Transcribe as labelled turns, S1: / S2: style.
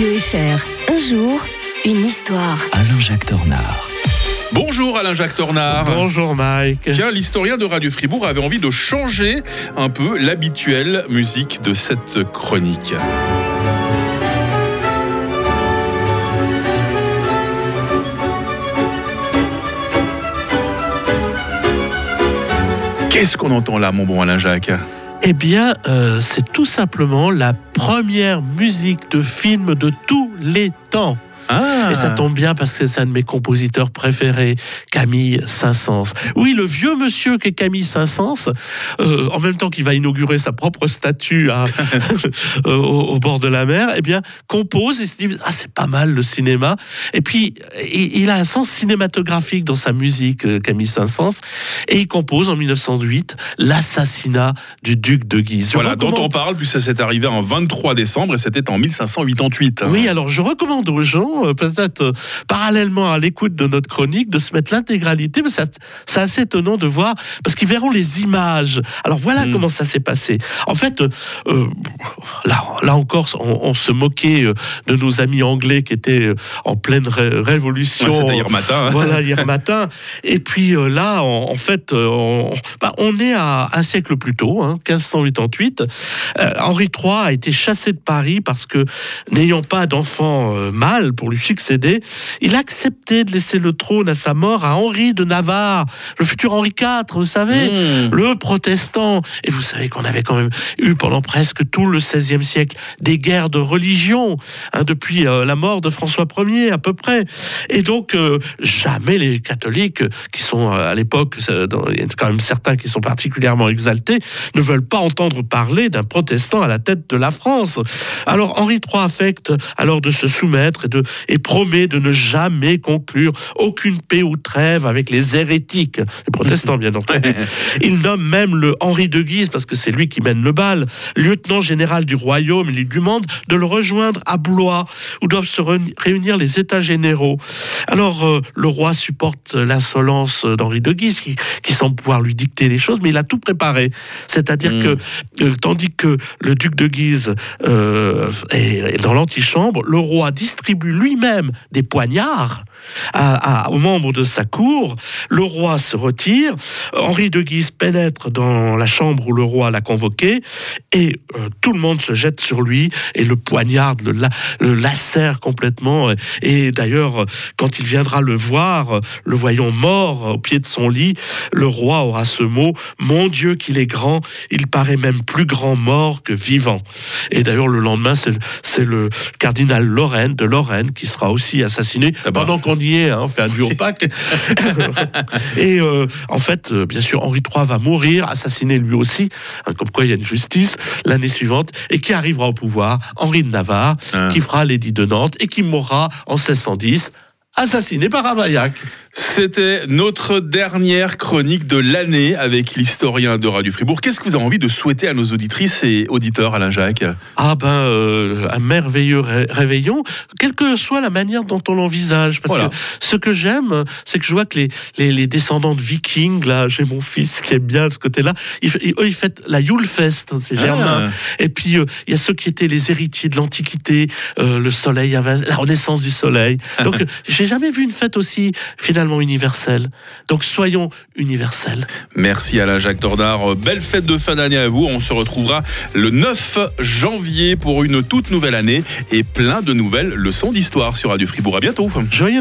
S1: Radio FR. Un jour, une histoire.
S2: Alain-Jacques Tornard.
S3: Bonjour Alain-Jacques Tornard.
S4: Bonjour Mike.
S3: Tiens, l'historien de Radio Fribourg avait envie de changer un peu l'habituelle musique de cette chronique. Qu'est-ce qu'on entend là, mon bon Alain-Jacques
S4: Eh bien, euh, c'est tout simplement la première musique de film de tous les temps.
S3: Ah.
S4: Et ça tombe bien parce que c'est un de mes compositeurs préférés, Camille Saint-Saëns. Oui, le vieux monsieur qui est Camille Saint-Saëns, euh, en même temps qu'il va inaugurer sa propre statue à, euh, au, au, bord de la mer, eh bien, compose et se dit ah c'est pas mal le cinéma. Et puis il, a un sens cinématographique dans sa musique, euh, Camille Saint-Saëns, et il compose en 1908 l'assassinat du duc de Guise.
S3: Voilà, recommande... dont on parle, puis ça s'est arrivé en 23 décembre et c'était en 1588.
S4: Oui, alors je recommande aux gens euh, peut-être euh, parallèlement à l'écoute de notre chronique, de se mettre l'intégralité. Mais c'est assez étonnant de voir, parce qu'ils verront les images. Alors voilà mmh. comment ça s'est passé. En fait, euh, là, là encore, on, on, se moquait de nos amis anglais qui étaient en pleine ré révolution.
S3: Ouais, C'était hier matin. Hein.
S4: Voilà, hier matin. Et puis là, en, en fait, on, bah, on, est à un siècle plus tôt, hein, 1588. Euh, Henri III a été chassé de Paris parce que, n'ayant pas d'enfant euh, mâle pour lui succéder, il a accepté de laisser le trône à sa mort à Henri de Navarre, le futur Henri IV, vous savez, mmh. le protestant. Et vous savez qu'on avait quand même eu pendant presque tout le XVIe siècle des guerres de religion, hein, depuis euh, la mort de François Ier à peu près. Et donc, euh, jamais les catholiques, qui sont euh, à l'époque, il y a quand même certains qui sont particulièrement exaltés, ne veulent pas entendre parler d'un protestant à la tête de la France. Alors Henri III affecte alors de se soumettre et, de, et promet de ne jamais conclure aucune paix ou trêve avec les hérétiques, les protestants bien entendu. Il nomme même le Henri de Guise, parce que c'est lui qui mène le bal, lieutenant général du royaume, il lui demande de le rejoindre à Blois, où doivent se réunir les états généraux. Alors euh, le roi supporte l'insolence d'Henri de Guise, qui, qui, semble pouvoir lui dicter les choses, mais il a tout préparé. C'est-à-dire mmh. que, euh, tandis que le duc de Guise euh, est dans l'antichambre, le roi distribue lui-même des poignards à, aux membres de sa cour. Le roi se retire. Henri de Guise pénètre dans la chambre où le roi l'a convoqué et euh, tout le monde se jette sur lui et le poignarde, le, la, le lacère complètement. Et d'ailleurs, quand il viendra le voir, le voyant mort au pied de son lit, le roi aura ce mot Mon Dieu, qu'il est grand, il paraît même plus grand mort que vivant. Et d'ailleurs, le lendemain, c'est le cardinal Lorraine de Lorraine qui sera aussi assassiné
S3: ah bah.
S4: pendant qu'on y est, hein, on fait un duo Pâques. et euh, en fait, euh, bien sûr, Henri III va mourir, assassiné lui aussi, hein, comme quoi il y a une justice l'année suivante, et qui arrivera au pouvoir, Henri de Navarre,
S3: Ah.
S4: qui fera l'édit de Nantes et qui mourra en 1610 assassiné par Ravaillac.
S3: C'était notre dernière chronique de l'année avec l'historien de Radio Fribourg. Qu'est-ce que vous avez envie de souhaiter à nos auditrices et auditeurs, Alain Jacques?
S4: Ah ben, euh, un merveilleux ré réveillon, quelle que soit la manière dont on l'envisage. Parce
S3: Voilà.
S4: que ce que j'aime, c'est que je vois que les, les, les descendants de vikings, là, j'ai mon fils qui aime bien de ce côté-là, ils, eux, ils fêtent la Yulefest, hein, c'est germain.
S3: Ah.
S4: Et puis, euh, il y a ceux qui étaient les héritiers de l'Antiquité, euh, le soleil, la renaissance du soleil. Donc, j'ai jamais vu une fête aussi finalement universelle. Donc, soyons universels.
S3: Merci Alain Jacques Tordard. Belle fête de fin d'année à vous. On se retrouvera le 9 janvier pour une toute nouvelle année et plein de nouvelles leçons d'histoire sur Radio Fribourg. À bientôt.
S4: Joyeux